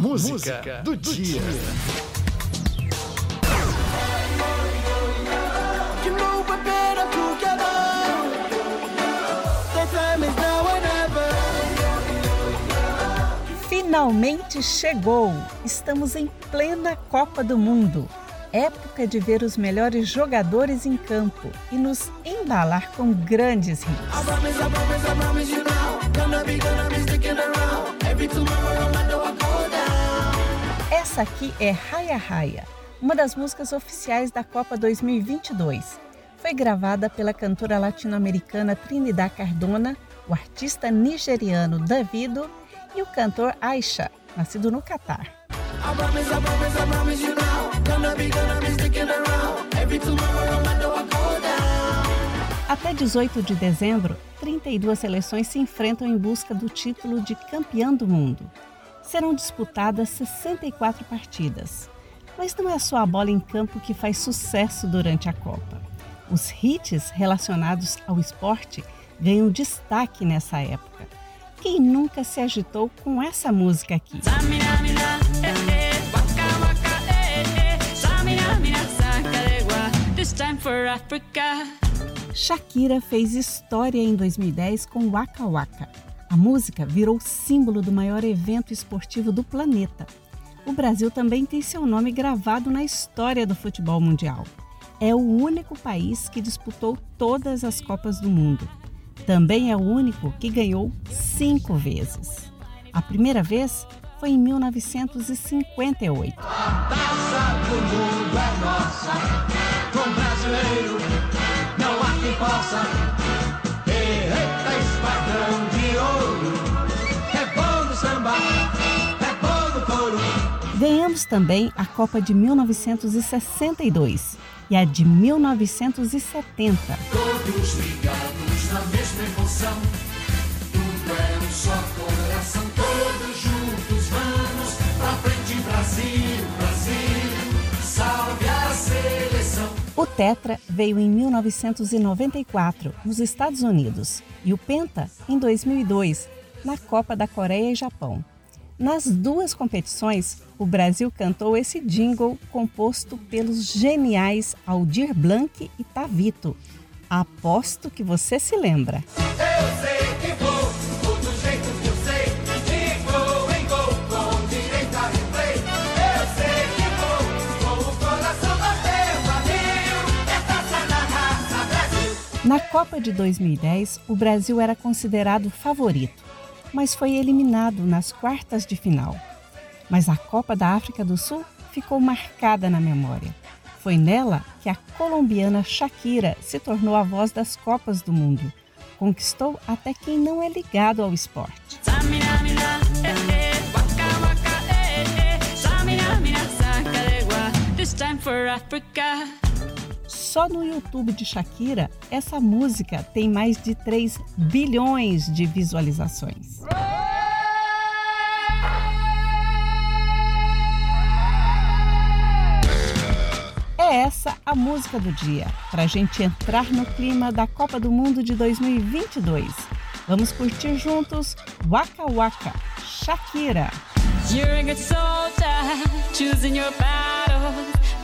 música, música do, do dia. Finalmente chegou! Estamos em plena Copa do Mundo época de ver os melhores jogadores em campo e nos embalar com grandes hits. Essa aqui é Raya Raya, uma das músicas oficiais da Copa 2022. Foi gravada pela cantora latino-americana Trinidad Cardona, o artista nigeriano Davido e o cantor Aisha, nascido no Catar. Até 18 de dezembro, 32 seleções se enfrentam em busca do título de campeão do mundo. Serão disputadas 64 partidas. Mas não é só a bola em campo que faz sucesso durante a Copa. Os hits relacionados ao esporte ganham destaque nessa época. Quem nunca se agitou com essa música aqui? Shakira fez história em 2010 com Waka Waka. A música virou símbolo do maior evento esportivo do planeta. O Brasil também tem seu nome gravado na história do futebol mundial. É o único país que disputou todas as Copas do Mundo. Também é o único que ganhou cinco vezes. A primeira vez foi em 1958. A taça do mundo é nossa, com brasileiro não há quem possa. Também a Copa de 1962 e a de 1970. Todos ligados na mesma emoção, tudo é um só coração, todos juntos vamos pra frente, Brasil, Brasil, salve a seleção. O Tetra veio em 1994, nos Estados Unidos, e o Penta em 2002, na Copa da Coreia e Japão. Nas duas competições, o Brasil cantou esse jingle composto pelos geniais Aldir Blanc e Tavito. Aposto que você se lembra. Eu sei que vou. Na Copa de 2010, o Brasil era considerado favorito mas foi eliminado nas quartas de final. Mas a Copa da África do Sul ficou marcada na memória. Foi nela que a colombiana Shakira se tornou a voz das Copas do Mundo. Conquistou até quem não é ligado ao esporte. This time for Africa. Só no YouTube de Shakira, essa música tem mais de 3 bilhões de visualizações. É essa a música do dia, para a gente entrar no clima da Copa do Mundo de 2022. Vamos curtir juntos Waka Waka, Shakira. You're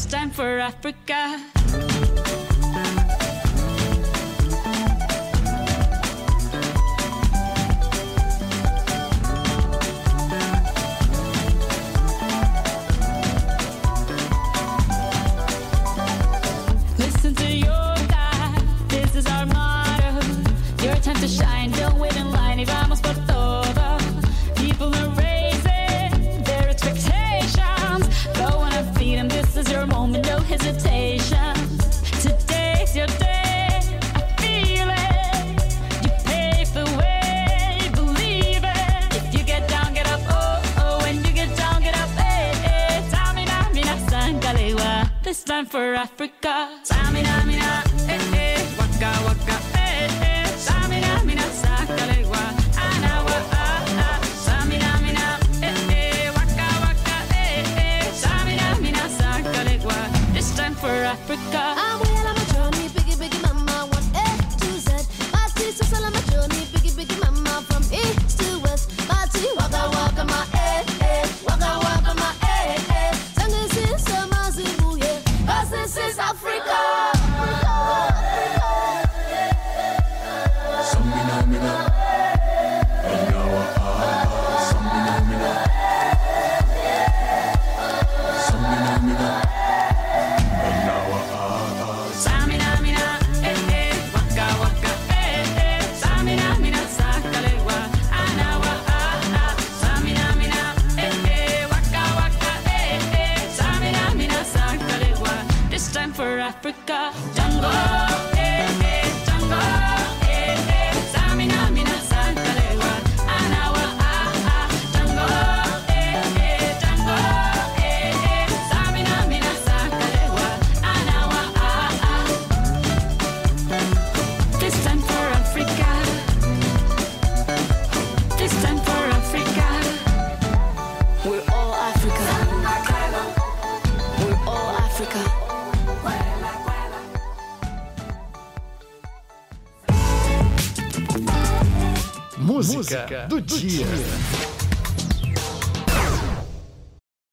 This time for Africa. Listen to your God, this is our motto. Your time to shine, this time for Africa. Samina, mina, eh, eh, waka, waka, eh, eh. Samina, mina, sakalewa, anawa, ah, ah. Samina, mina, eh, eh, waka, waka, eh, eh. Samina, mina, sakalewa, this time for Africa. Africa. Música, Música do, do dia. dia.